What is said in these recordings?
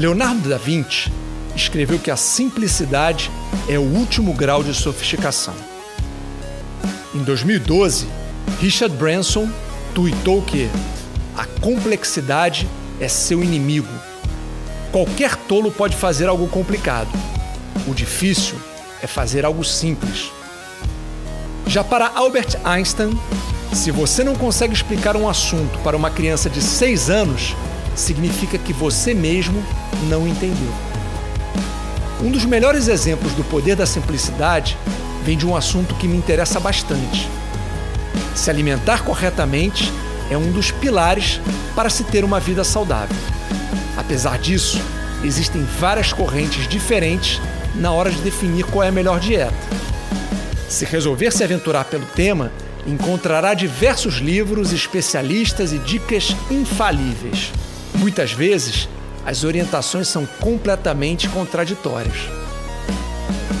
Leonardo da Vinci escreveu que a simplicidade é o último grau de sofisticação. Em 2012, Richard Branson tuitou que a complexidade é seu inimigo. Qualquer tolo pode fazer algo complicado. O difícil é fazer algo simples. Já para Albert Einstein, se você não consegue explicar um assunto para uma criança de 6 anos, significa que você mesmo não entendeu. Um dos melhores exemplos do poder da simplicidade vem de um assunto que me interessa bastante. Se alimentar corretamente é um dos pilares para se ter uma vida saudável. Apesar disso, existem várias correntes diferentes na hora de definir qual é a melhor dieta. Se resolver se aventurar pelo tema, encontrará diversos livros, especialistas e dicas infalíveis. Muitas vezes, as orientações são completamente contraditórias.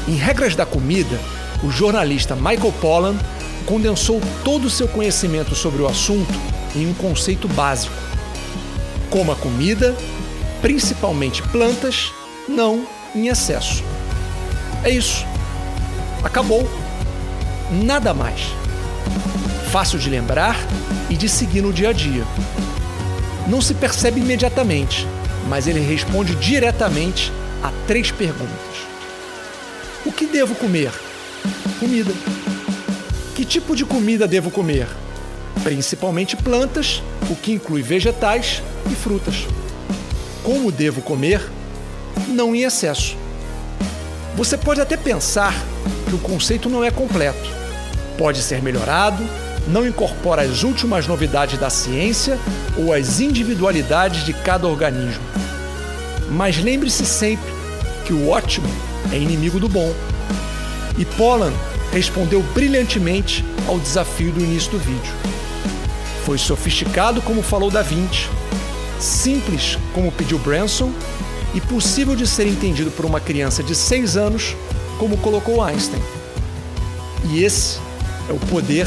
Em Regras da Comida, o jornalista Michael Pollan condensou todo o seu conhecimento sobre o assunto em um conceito básico: coma comida, principalmente plantas, não em excesso. É isso. Acabou. Nada mais. Fácil de lembrar e de seguir no dia a dia. Não se percebe imediatamente, mas ele responde diretamente a três perguntas: O que devo comer? Comida. Que tipo de comida devo comer? Principalmente plantas, o que inclui vegetais e frutas. Como devo comer? Não em excesso. Você pode até pensar que o conceito não é completo. Pode ser melhorado, não incorpora as últimas novidades da ciência ou as individualidades de cada organismo. Mas lembre-se sempre que o ótimo é inimigo do bom. E Pollan respondeu brilhantemente ao desafio do início do vídeo. Foi sofisticado como falou Da Vinci, simples como pediu Branson e possível de ser entendido por uma criança de 6 anos, como colocou Einstein. E esse é o poder